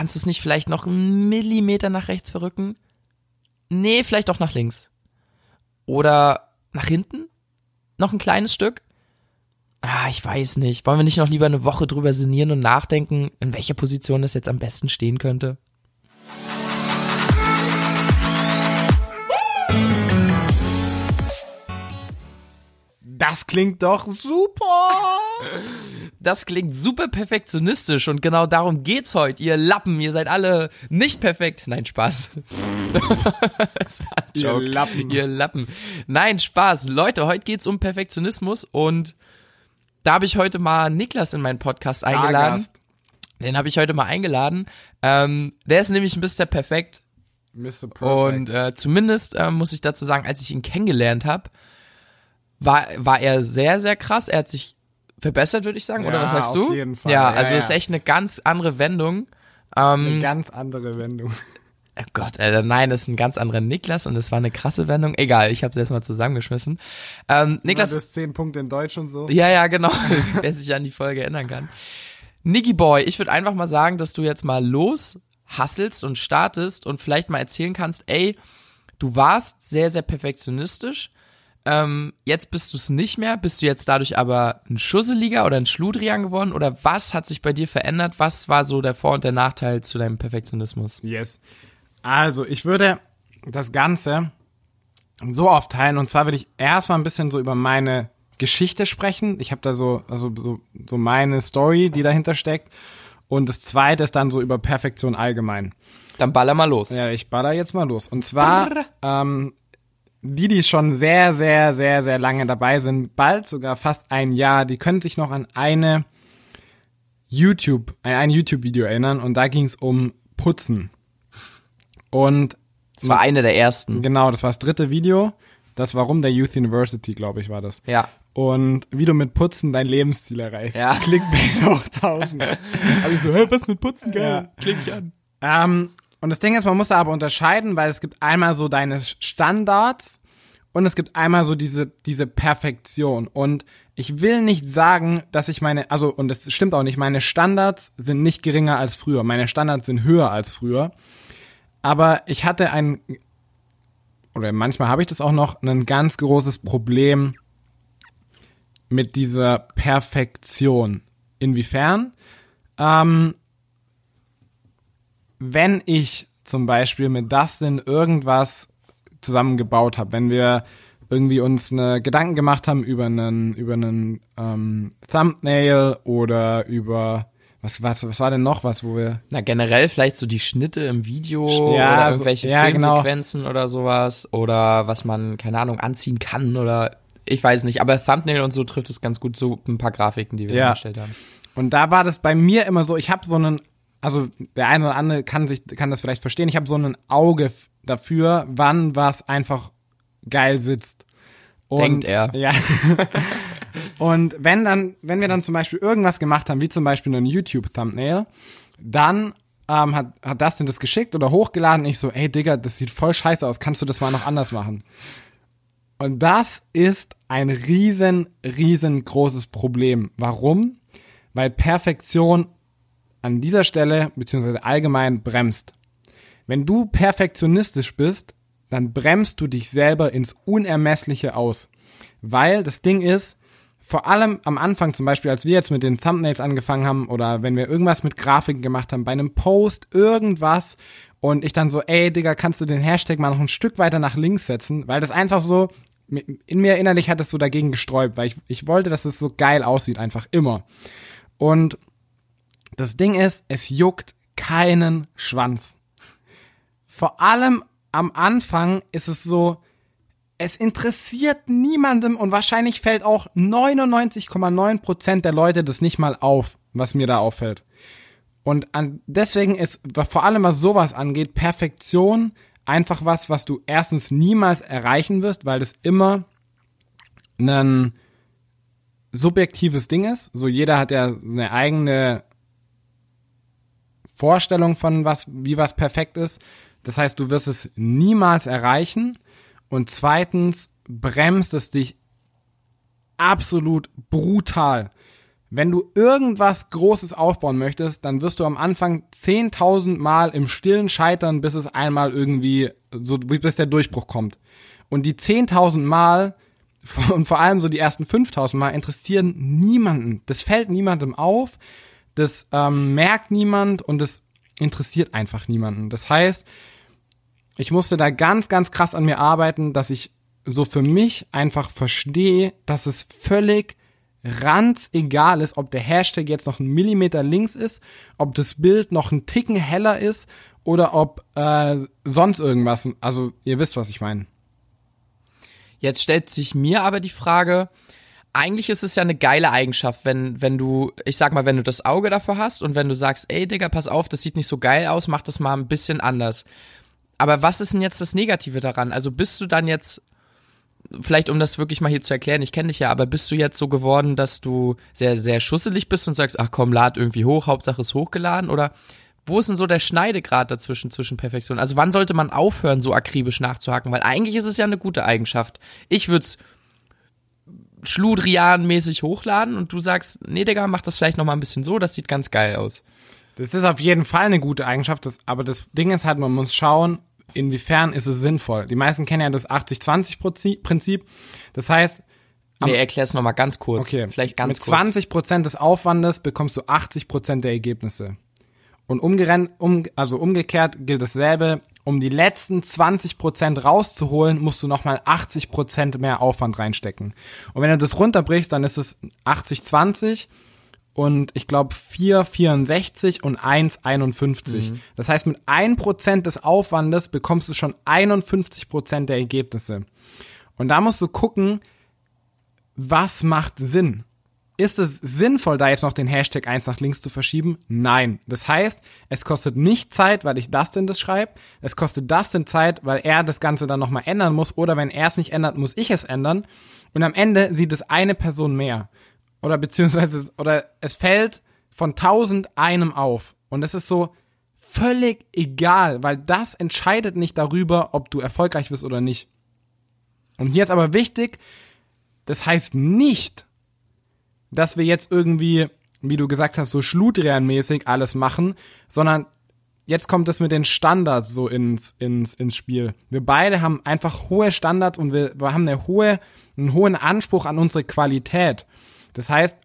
kannst du es nicht vielleicht noch einen Millimeter nach rechts verrücken? Nee, vielleicht auch nach links. Oder nach hinten? Noch ein kleines Stück? Ah, ich weiß nicht. Wollen wir nicht noch lieber eine Woche drüber sinnieren und nachdenken, in welcher Position das jetzt am besten stehen könnte? Das klingt doch super. Das klingt super perfektionistisch und genau darum geht's heute. Ihr Lappen, ihr seid alle nicht perfekt. Nein, Spaß. das war ein Joke. Ihr Lappen. Ihr Lappen. Nein, Spaß. Leute, heute geht's um Perfektionismus und da habe ich heute mal Niklas in meinen Podcast eingeladen. Stargast. Den habe ich heute mal eingeladen. Ähm, der ist nämlich Mr. Perfekt Mr. Perfect. und äh, zumindest äh, muss ich dazu sagen, als ich ihn kennengelernt habe, war, war er sehr, sehr krass. Er hat sich verbessert, würde ich sagen. Oder Ja, was sagst auf du? jeden Fall. Ja, Ja, also ja. ist echt eine ganz andere Wendung. Ähm, eine ganz andere Wendung. oh Gott, Alter, nein, das ist ein ganz anderer Niklas und das war eine krasse Wendung. Egal, ich habe es erstmal zusammengeschmissen. Ähm, Niklas, das zehn Punkte in Deutsch und so. ja, ja, genau, wer sich an die Folge erinnern kann. Niggy Boy, ich würde einfach mal sagen, dass du jetzt mal los hasselst und startest und vielleicht mal erzählen kannst, ey, du warst sehr, sehr perfektionistisch. Ähm, jetzt bist du es nicht mehr. Bist du jetzt dadurch aber ein Schusseliger oder ein Schludrian geworden? Oder was hat sich bei dir verändert? Was war so der Vor- und der Nachteil zu deinem Perfektionismus? Yes. Also, ich würde das Ganze so aufteilen und zwar würde ich erstmal ein bisschen so über meine Geschichte sprechen. Ich habe da so, also so, so meine Story, die dahinter steckt. Und das zweite ist dann so über Perfektion allgemein. Dann baller mal los. Ja, ich baller jetzt mal los. Und zwar, ähm, die, die schon sehr, sehr, sehr, sehr lange dabei sind, bald sogar fast ein Jahr, die können sich noch an eine YouTube, ein, ein YouTube-Video erinnern und da ging es um Putzen. Und Das war eine der ersten. genau, das war das dritte Video. Das war rum der Youth University, glaube ich, war das. Ja. Und wie du mit Putzen dein Lebensziel erreichst. Ja. Clickbait hoch 1000. Aber ich so, hä, was mit Putzen, geil. Ja. Klick ich an. Ähm, und das Ding ist, man muss da aber unterscheiden, weil es gibt einmal so deine Standards und es gibt einmal so diese, diese Perfektion. Und ich will nicht sagen, dass ich meine, also, und das stimmt auch nicht, meine Standards sind nicht geringer als früher. Meine Standards sind höher als früher. Aber ich hatte ein, oder manchmal habe ich das auch noch, ein ganz großes Problem mit dieser Perfektion. Inwiefern? Ähm, wenn ich zum Beispiel mit Dustin irgendwas zusammengebaut habe, wenn wir irgendwie uns eine Gedanken gemacht haben über einen über einen ähm, Thumbnail oder über was was was war denn noch was, wo wir Na, generell vielleicht so die Schnitte im Video Ja, oder so- irgendwelche ja, genau. Filmsequenzen oder sowas oder was man, keine Ahnung, anziehen kann oder ich weiß nicht, aber Thumbnail und so trifft es ganz gut, so ein paar Grafiken, die wir Ja. erstellt haben. Und da war das bei mir immer so, ich habe so einen, also der eine oder andere kann sich kann das vielleicht verstehen, ich habe so ein Auge dafür, wann was einfach geil sitzt. Und, Denkt er. Ja. und wenn dann, wenn wir dann zum Beispiel irgendwas gemacht haben, wie zum Beispiel einen YouTube-Thumbnail, dann ähm, hat, hat Dustin das geschickt oder hochgeladen. Ich so, ey Digga, das sieht voll scheiße aus, kannst du das mal noch anders machen? Und das ist ein riesen, riesengroßes Problem. Warum? Weil Perfektion an dieser Stelle, beziehungsweise allgemein, bremst. Wenn du perfektionistisch bist, dann bremst du dich selber ins Unermessliche aus. Weil das Ding ist, vor allem am Anfang zum Beispiel, als wir jetzt mit den Thumbnails angefangen haben oder wenn wir irgendwas mit Grafiken gemacht haben, bei einem Post irgendwas und ich dann so, ey Digga, kannst du den Hashtag mal noch ein Stück weiter nach links setzen, weil das einfach so, in mir innerlich hat es so dagegen gesträubt, weil ich, ich wollte, dass es so geil aussieht, einfach immer. Und das Ding ist, es juckt keinen Schwanz. Vor allem am Anfang ist es so, es interessiert niemandem und wahrscheinlich fällt auch 99,9% der Leute das nicht mal auf, was mir da auffällt. Und an, deswegen ist vor allem was sowas angeht, Perfektion einfach was, was du erstens niemals erreichen wirst, weil das immer ein subjektives Ding ist. So jeder hat ja eine eigene Vorstellung von was, wie was perfekt ist. Das heißt, du wirst es niemals erreichen. Und zweitens bremst es dich absolut brutal. wenn du irgendwas Großes aufbauen möchtest, dann wirst du am Anfang 10.000 Mal im Stillen scheitern, bis es einmal irgendwie, so, bis der Durchbruch kommt. Und die 10.000 Mal und vor allem so die ersten 5.000 Mal interessieren niemanden. Das fällt niemandem auf, das ähm, merkt niemand und das interessiert einfach niemanden. Das heißt, ich musste da ganz, ganz krass an mir arbeiten, dass ich so für mich einfach verstehe, dass es völlig ranz egal ist, ob der Hashtag jetzt noch einen Millimeter links ist, ob das Bild noch einen Ticken heller ist oder ob äh, sonst irgendwas. Also ihr wisst, was ich meine. Jetzt stellt sich mir aber die Frage, eigentlich ist es ja eine geile Eigenschaft, wenn, wenn du, ich sag mal, wenn du das Auge dafür hast und wenn du sagst, ey Digga, pass auf, das sieht nicht so geil aus, mach das mal ein bisschen anders. Aber was ist denn jetzt das Negative daran? Also bist du dann jetzt vielleicht um das wirklich mal hier zu erklären, ich kenne dich ja, aber bist du jetzt so geworden, dass du sehr, sehr schusselig bist und sagst, ach komm, lad irgendwie hoch, Hauptsache ist hochgeladen? Oder wo ist denn so der Schneidegrad dazwischen, zwischen Perfektion? Also wann sollte man aufhören, so akribisch nachzuhaken? Weil eigentlich ist es ja eine gute Eigenschaft. Ich würde es Schludrian-mäßig hochladen und du sagst, nee, Digga, mach das vielleicht noch mal ein bisschen so, das sieht ganz geil aus. Das ist auf jeden Fall eine gute Eigenschaft, das, aber das Ding ist halt, man muss schauen, inwiefern ist es sinnvoll. Die meisten kennen ja das 80-20-Prinzip. Das heißt, Nee, erklär's noch mal ganz kurz. Okay. Vielleicht ganz mit kurz. 20 Prozent des Aufwandes bekommst du 80 Prozent der Ergebnisse. Und umgerennt, um, also umgekehrt gilt dasselbe. Um die letzten 20 Prozent rauszuholen, musst du nochmal 80 Prozent mehr Aufwand reinstecken. Und wenn du das runterbrichst, dann ist es 80-20 und ich glaube 4,64 und 1,51. Mhm. Das heißt, mit 1% des Aufwandes bekommst du schon 51% der Ergebnisse. Und da musst du gucken, was macht Sinn? Ist es sinnvoll, da jetzt noch den Hashtag 1 nach links zu verschieben? Nein. Das heißt, es kostet nicht Zeit, weil ich Dustin das schreibe. Es kostet Dustin Zeit, weil er das Ganze dann nochmal ändern muss. Oder wenn er es nicht ändert, muss ich es ändern. Und am Ende sieht es eine Person mehr oder beziehungsweise, oder es fällt von tausend einem auf. Und es ist so völlig egal, weil das entscheidet nicht darüber, ob du erfolgreich wirst oder nicht. Und hier ist aber wichtig, das heißt nicht, dass wir jetzt irgendwie, wie du gesagt hast, so schludrianmäßig alles machen, sondern jetzt kommt es mit den Standards so ins, ins, ins Spiel. Wir beide haben einfach hohe Standards und wir, wir haben eine hohe, einen hohen Anspruch an unsere Qualität. Das heißt,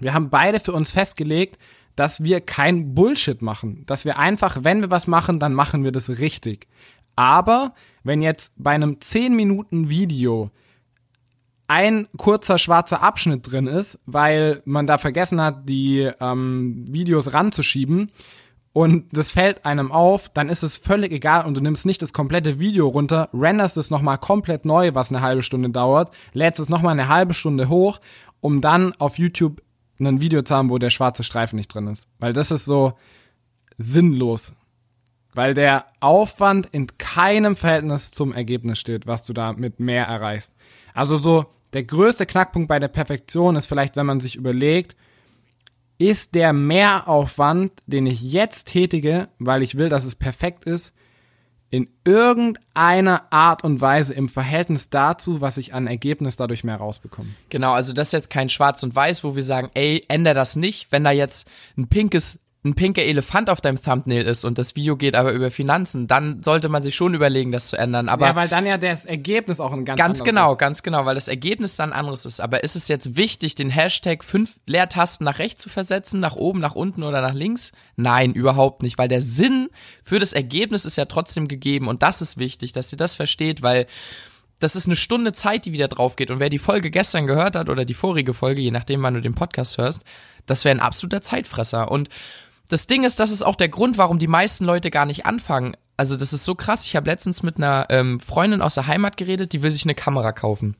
wir haben beide für uns festgelegt, dass wir kein Bullshit machen. Dass wir einfach, wenn wir was machen, dann machen wir das richtig. Aber wenn jetzt bei einem 10 Minuten Video ein kurzer schwarzer Abschnitt drin ist, weil man da vergessen hat, die ähm, Videos ranzuschieben und das fällt einem auf, dann ist es völlig egal und du nimmst nicht das komplette Video runter, renderst es nochmal komplett neu, was eine halbe Stunde dauert, lädst es nochmal eine halbe Stunde hoch um dann auf YouTube ein Video zu haben, wo der schwarze Streifen nicht drin ist. Weil das ist so sinnlos. Weil der Aufwand in keinem Verhältnis zum Ergebnis steht, was du da mit mehr erreichst. Also so, der größte Knackpunkt bei der Perfektion ist vielleicht, wenn man sich überlegt, ist der Mehraufwand, den ich jetzt tätige, weil ich will, dass es perfekt ist, in irgendeiner Art und Weise im Verhältnis dazu, was ich an Ergebnis dadurch mehr rausbekomme. Genau, also das ist jetzt kein Schwarz und Weiß, wo wir sagen, ey, änder das nicht, wenn da jetzt ein pinkes ein pinker Elefant auf deinem Thumbnail ist und das Video geht aber über Finanzen, dann sollte man sich schon überlegen, das zu ändern. Aber ja, weil dann ja das Ergebnis auch ein ganz ganz anderes genau, ist. ganz genau, weil das Ergebnis dann anderes ist. Aber ist es jetzt wichtig, den Hashtag fünf Leertasten nach rechts zu versetzen, nach oben, nach unten oder nach links? Nein, überhaupt nicht, weil der Sinn für das Ergebnis ist ja trotzdem gegeben und das ist wichtig, dass ihr das versteht, weil das ist eine Stunde Zeit, die wieder drauf geht. Und wer die Folge gestern gehört hat oder die vorige Folge, je nachdem, wann du den Podcast hörst, das wäre ein absoluter Zeitfresser. Und das Ding ist, das ist auch der Grund, warum die meisten Leute gar nicht anfangen. Also das ist so krass. Ich habe letztens mit einer ähm, Freundin aus der Heimat geredet, die will sich eine Kamera kaufen.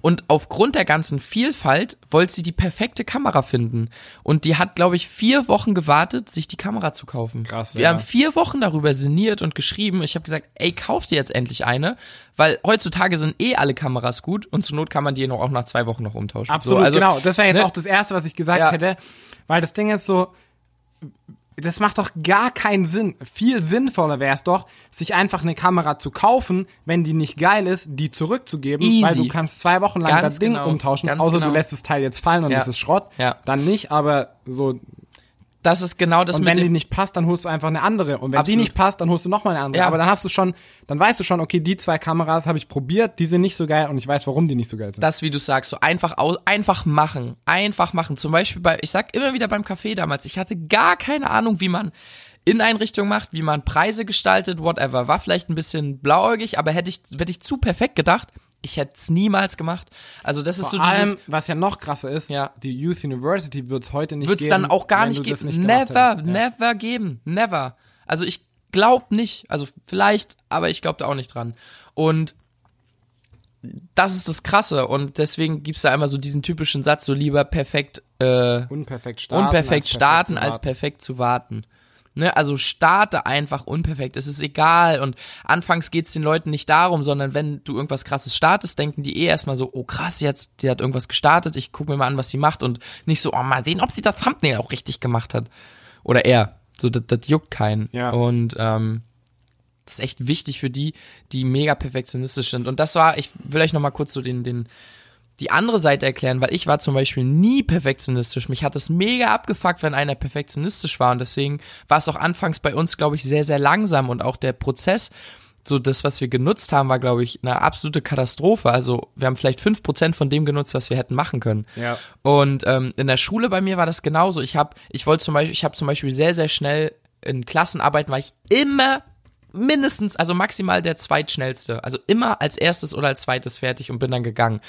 Und aufgrund der ganzen Vielfalt wollte sie die perfekte Kamera finden. Und die hat, glaube ich, vier Wochen gewartet, sich die Kamera zu kaufen. Krass, Wir ja. haben vier Wochen darüber sinniert und geschrieben. Ich habe gesagt, ey, kauf dir jetzt endlich eine, weil heutzutage sind eh alle Kameras gut und zur Not kann man die noch auch nach zwei Wochen noch umtauschen. Absolut, so, also, genau. Das wäre jetzt ne? auch das Erste, was ich gesagt Ja. hätte. Weil das Ding ist so, das macht doch gar keinen Sinn. Viel sinnvoller wäre es doch, sich einfach eine Kamera zu kaufen, wenn die nicht geil ist, die zurückzugeben, Easy. weil du kannst zwei Wochen lang Ganz das Ding genau. umtauschen, Ganz außer genau. du lässt das Teil jetzt fallen und Ja. es ist Schrott. Ja. Dann nicht, aber so Das ist genau das und wenn die nicht passt, dann holst du einfach eine andere. Und wenn Absolut. die nicht passt, dann holst du noch mal eine andere. Ja. Aber dann hast du schon, dann weißt du schon, okay, die zwei Kameras habe ich probiert, die sind nicht so geil und ich weiß, warum die nicht so geil sind. das, wie du sagst, so einfach einfach machen, einfach machen. Zum Beispiel bei, ich sag immer wieder beim Café damals, ich hatte gar keine Ahnung, wie man Inneneinrichtung macht, wie man Preise gestaltet, whatever. War vielleicht ein bisschen blauäugig, aber hätte ich, hätte ich zu perfekt gedacht, ich hätte es niemals gemacht. Also das ist Vor so dieses, allem, was ja noch krasser ist, Ja. die Youth University wird es heute nicht wird's geben. dann auch gar nicht geben. nicht never, hättest. Ja. never geben. Never. Also ich glaub nicht. Also vielleicht, aber ich glaub da auch nicht dran. Und das ist das Krasse. Und deswegen gibt's da immer so diesen typischen Satz, so lieber perfekt, äh, Unperfekt starten. unperfekt als starten zu als warten. perfekt zu warten. Ne, also starte einfach unperfekt. Es ist egal. Und anfangs geht's den Leuten nicht darum, sondern wenn du irgendwas krasses startest, denken die eh erstmal so, oh krass, jetzt, die hat irgendwas gestartet, ich gucke mir mal an, was sie macht und nicht so, oh mal sehen, ob sie das Thumbnail auch richtig gemacht hat. Oder er. So, das, das juckt keinen. Ja. Und ähm, das ist echt wichtig für die, die mega perfektionistisch sind. Und das war, ich will euch noch mal kurz so den, den, die andere Seite erklären, weil ich war zum Beispiel nie perfektionistisch. Mich hat es mega abgefuckt, wenn einer perfektionistisch war. Und deswegen war es auch anfangs bei uns, glaube ich, sehr, sehr langsam. Und auch der Prozess, so das, was wir genutzt haben, war, glaube ich, eine absolute Katastrophe. Also wir haben vielleicht fünf Prozent von dem genutzt, was wir hätten machen können. Ja. Und ähm, in der Schule bei mir war das genauso. Ich habe, ich wollte zum Beispiel, ich habe zum Beispiel sehr, sehr schnell in Klassenarbeiten war ich immer mindestens, also maximal der zweitschnellste. Also immer als erstes oder als zweites fertig und bin dann gegangen.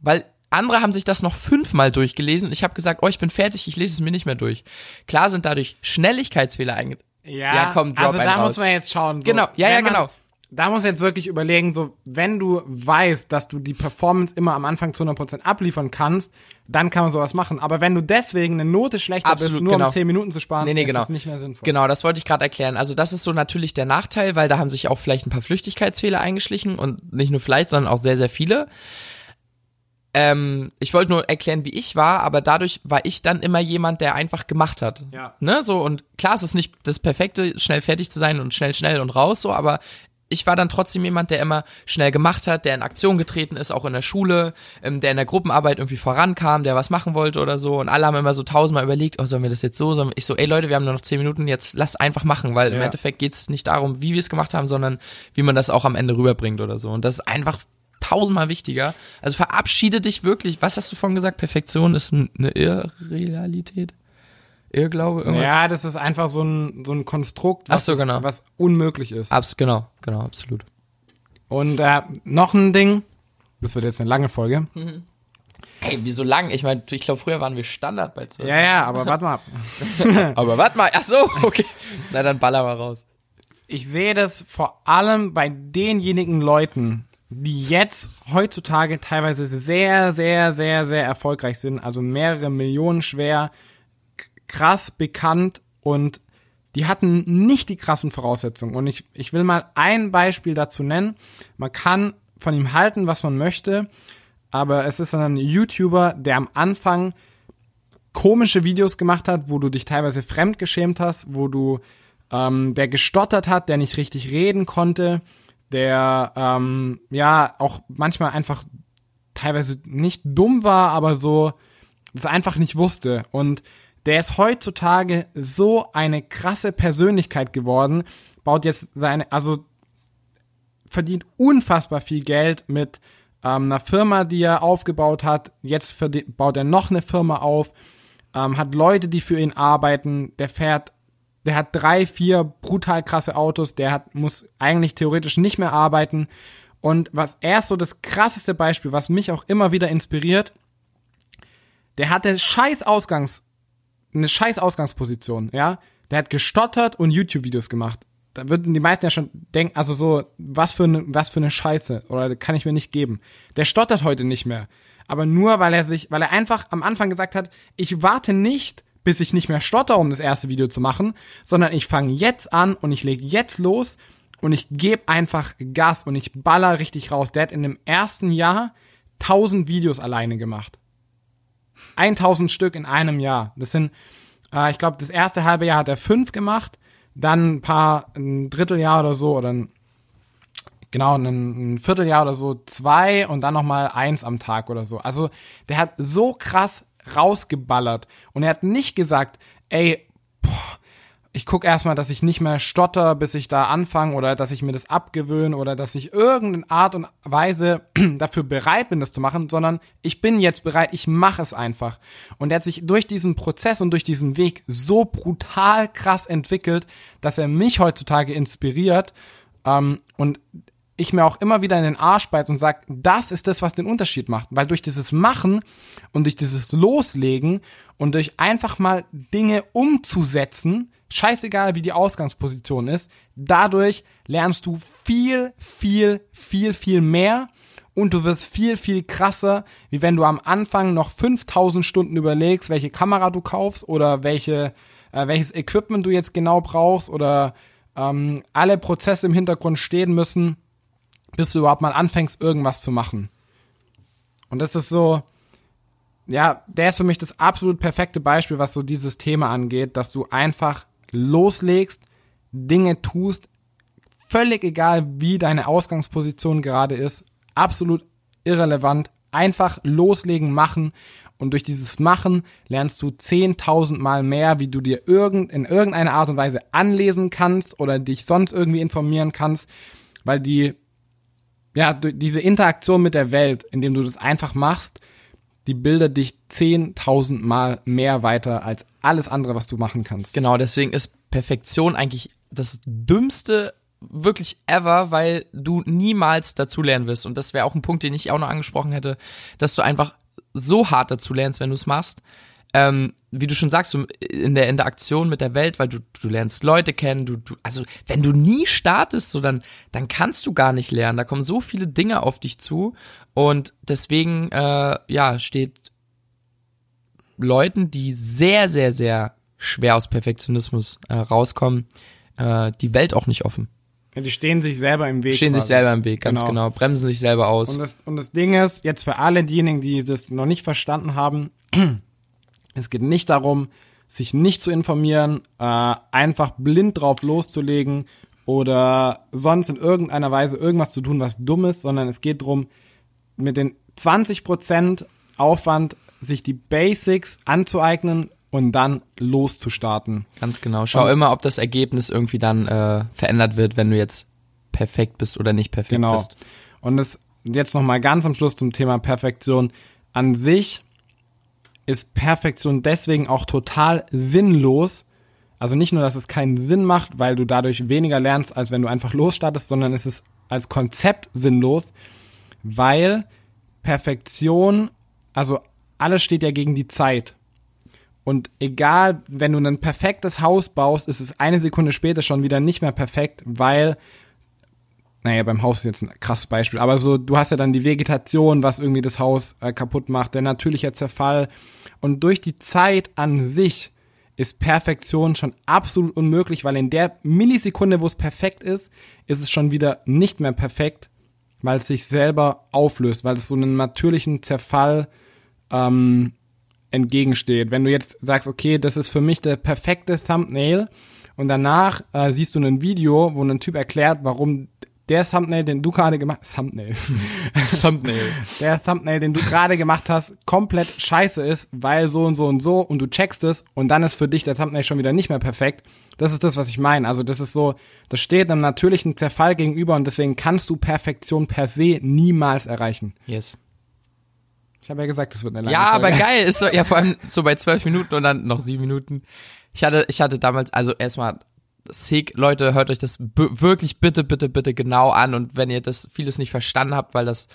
Weil andere haben sich das noch fünfmal durchgelesen und ich habe gesagt, oh, ich bin fertig, ich lese es mir nicht mehr durch. Klar sind dadurch Schnelligkeitsfehler eingetreten. Ja, Ja, komm, drop also da raus. muss man jetzt schauen. So, Genau, ja, ja, man, genau. Da muss man jetzt wirklich überlegen, so, wenn du weißt, dass du die Performance immer am Anfang zu 100% abliefern kannst, dann kann man sowas machen. Aber wenn du deswegen eine Note schlechter bist, Absolut, nur genau. um 10 Minuten zu sparen, Nee, nee, ist genau. es nicht mehr sinnvoll. Genau, das wollte ich gerade erklären. Also das ist so natürlich der Nachteil, weil da haben sich auch vielleicht ein paar Flüchtigkeitsfehler eingeschlichen und nicht nur vielleicht, sondern auch sehr, sehr viele. Ähm, ich wollte nur erklären, wie ich war, aber dadurch war ich dann immer jemand, der einfach gemacht hat. Ja. Ne, so und klar, es ist nicht das Perfekte, schnell fertig zu sein und schnell, schnell und raus, so, aber ich war dann trotzdem jemand, der immer schnell gemacht hat, der in Aktion getreten ist, auch in der Schule, ähm, der in der Gruppenarbeit irgendwie vorankam, der was machen wollte oder so. Und alle haben immer so tausendmal überlegt, oh, sollen wir das jetzt so? Sollen wir? Ich so, ey Leute, wir haben nur noch zehn Minuten, jetzt lass einfach machen, weil im Ja. Endeffekt geht's nicht darum, wie wir es gemacht haben, sondern wie man das auch am Ende rüberbringt oder so. Und das ist einfach tausendmal wichtiger. Also verabschiede dich wirklich. Was hast du vorhin gesagt? Perfektion ist ein, eine Irrealität? Irrglaube? Irgendwas? Ja, das ist einfach so ein, so ein Konstrukt, was, so, genau. was unmöglich ist. Abs genau, genau, absolut. Und äh, noch ein Ding, das wird jetzt eine lange Folge. Ey, wieso lang? Ich meine, ich glaube, früher waren wir Standard bei 12. Ja, ja, aber warte mal ab. Aber warte mal, ach so, okay. Na, dann baller mal raus. ich sehe das vor allem bei denjenigen Leuten, die jetzt heutzutage teilweise sehr, sehr, sehr, sehr erfolgreich sind, also mehrere Millionen schwer, krass bekannt und die hatten nicht die krassen Voraussetzungen. Und ich, ich will mal ein Beispiel dazu nennen. Man kann von ihm halten, was man möchte, aber es ist ein YouTuber, der am Anfang komische Videos gemacht hat, wo du dich teilweise fremdgeschämt hast, wo du, ähm, der gestottert hat, der nicht richtig reden konnte, der, ähm, ja, auch manchmal einfach teilweise nicht dumm war, aber so, das einfach nicht wusste. Und der ist heutzutage so eine krasse Persönlichkeit geworden, baut jetzt seine, also verdient unfassbar viel Geld mit ähm, einer Firma, die er aufgebaut hat. Jetzt baut er noch eine Firma auf, ähm, hat Leute, die für ihn arbeiten. Der fährt, der hat drei, vier brutal krasse Autos. Der hat, muss eigentlich theoretisch nicht mehr arbeiten. Und was er ist so das krasseste Beispiel, was mich auch immer wieder inspiriert, der hatte scheiß Ausgangs, eine scheiß Ausgangsposition, ja. Der hat gestottert und YouTube-Videos gemacht. Da würden die meisten ja schon denken, also so, was für eine, was für eine Scheiße, oder kann ich mir nicht geben. Der stottert heute nicht mehr. Aber nur, weil er sich, weil er einfach am Anfang gesagt hat, ich warte nicht, bis ich nicht mehr stotter, um das erste Video zu machen, sondern ich fange jetzt an und ich lege jetzt los und ich gebe einfach Gas und ich baller richtig raus. Der hat in dem ersten Jahr 1000 Videos alleine gemacht. 1000 Stück in einem Jahr. Das sind, Äh, ich glaube, das erste halbe Jahr hat er fünf gemacht, dann ein paar, ein Dritteljahr oder so, oder ein, genau, ein, ein Vierteljahr oder so, zwei und dann nochmal eins am Tag oder so. Also der hat so krass rausgeballert. Und er hat nicht gesagt, ey, boah, ich gucke erstmal, dass ich nicht mehr stotter, bis ich da anfange oder dass ich mir das abgewöhne oder dass ich irgendeine Art und Weise dafür bereit bin, das zu machen, sondern ich bin jetzt bereit, ich mache es einfach. Und er hat sich durch diesen Prozess und durch diesen Weg so brutal krass entwickelt, dass er mich heutzutage inspiriert ähm, und ich mir auch immer wieder in den Arsch beiß und sag, das ist das, was den Unterschied macht. Weil durch dieses Machen und durch dieses Loslegen und durch einfach mal Dinge umzusetzen, scheißegal wie die Ausgangsposition ist, dadurch lernst du viel, viel, viel, viel mehr und du wirst viel, viel krasser, wie wenn du am Anfang noch 5000 Stunden überlegst, welche Kamera du kaufst oder welche, äh, welches Equipment du jetzt genau brauchst oder ähm, alle Prozesse im Hintergrund stehen müssen, bis du überhaupt mal anfängst, irgendwas zu machen. Und das ist so, ja, der ist für mich das absolut perfekte Beispiel, was so dieses Thema angeht, dass du einfach loslegst, Dinge tust, völlig egal, wie deine Ausgangsposition gerade ist, absolut irrelevant, einfach loslegen, machen und durch dieses Machen lernst du 10.000 Mal mehr, wie du dir irgend, in irgendeiner Art und Weise anlesen kannst oder dich sonst irgendwie informieren kannst, weil die, ja, diese Interaktion mit der Welt, indem du das einfach machst, die bildet dich 10.000 Mal mehr weiter als alles andere, was du machen kannst. Genau, deswegen ist Perfektion eigentlich das dümmste wirklich ever, weil du niemals dazu lernen wirst. Und das wäre auch ein Punkt, den ich auch noch angesprochen hätte, dass du einfach so hart dazu lernst, wenn du es machst. Ähm, wie du schon sagst, du, in der Interaktion mit der Welt, weil du, du lernst Leute kennen, du, du, also wenn du nie startest, so dann, dann kannst du gar nicht lernen. Da kommen so viele Dinge auf dich zu und deswegen, äh, ja, steht Leuten, die sehr, sehr, sehr schwer aus Perfektionismus äh, rauskommen, äh, die Welt auch nicht offen. Ja, die stehen sich selber im Weg. Stehen quasi. sich selber im Weg, ganz genau. genau. Bremsen sich selber aus. Und das, und das Ding ist, jetzt für alle diejenigen, die das noch nicht verstanden haben, es geht nicht darum, sich nicht zu informieren, äh, einfach blind drauf loszulegen oder sonst in irgendeiner Weise irgendwas zu tun, was dumm ist, sondern es geht darum, mit den 20% Aufwand sich die Basics anzueignen und dann loszustarten. Ganz genau. Schau und, immer, ob das Ergebnis irgendwie dann äh, verändert wird, wenn du jetzt perfekt bist oder nicht perfekt genau. bist. Und das jetzt noch mal ganz am Schluss zum Thema Perfektion. An sich ist Perfektion deswegen auch total sinnlos. Also nicht nur, dass es keinen Sinn macht, weil du dadurch weniger lernst, als wenn du einfach losstartest, sondern es ist als Konzept sinnlos, weil Perfektion, also alles steht ja gegen die Zeit. Und egal, wenn du ein perfektes Haus baust, ist es eine Sekunde später schon wieder nicht mehr perfekt, weil, naja, beim Haus ist jetzt ein krasses Beispiel, aber so, du hast ja dann die Vegetation, was irgendwie das Haus äh, kaputt macht, der natürliche Zerfall. Und durch die Zeit an sich ist Perfektion schon absolut unmöglich, weil in der Millisekunde, wo es perfekt ist, ist es schon wieder nicht mehr perfekt, weil es sich selber auflöst, weil es so einen natürlichen Zerfall ähm, entgegensteht. Wenn du jetzt sagst, okay, das ist für mich der perfekte Thumbnail und danach äh, siehst du ein Video, wo ein Typ erklärt, warum der Thumbnail, den du gerade gemacht hast, Thumbnail. Thumbnail. Der Thumbnail, den du gerade gemacht hast, komplett scheiße ist, weil so und so und so und du checkst es und dann ist für dich der Thumbnail schon wieder nicht mehr perfekt. Das ist das, was ich meine. Also das ist so, das steht einem natürlichen Zerfall gegenüber und deswegen kannst du Perfektion per se niemals erreichen. Yes. Ich habe ja gesagt, es wird eine lange Ja, Folge. aber geil. Ist so, ja, vor allem so bei zwölf Minuten und dann noch sieben Minuten. Ich hatte, ich hatte damals, also erstmal, Sick, Leute, hört euch das wirklich bitte, bitte, bitte genau an und wenn ihr das vieles nicht verstanden habt, weil das,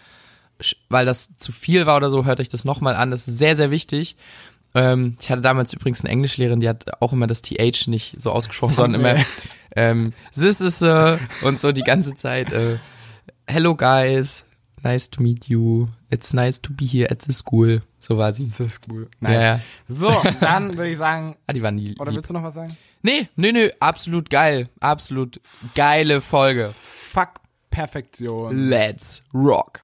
weil das zu viel war oder so, hört euch das nochmal an. Das ist sehr, sehr wichtig. Ähm, ich hatte damals übrigens eine Englischlehrerin, die hat auch immer das TH nicht so ausgesprochen, sondern immer ähm, this is uh, und so die ganze Zeit äh, Hello guys, nice to meet you. It's nice to be here at the school. So war sie. The school. Nice. Ja, ja. So, dann würde ich sagen. ah, die war nie. Oder willst du noch was sagen? Nee, nee, nee, absolut geil. Absolut geile Folge. Fuck Perfektion. Let's rock.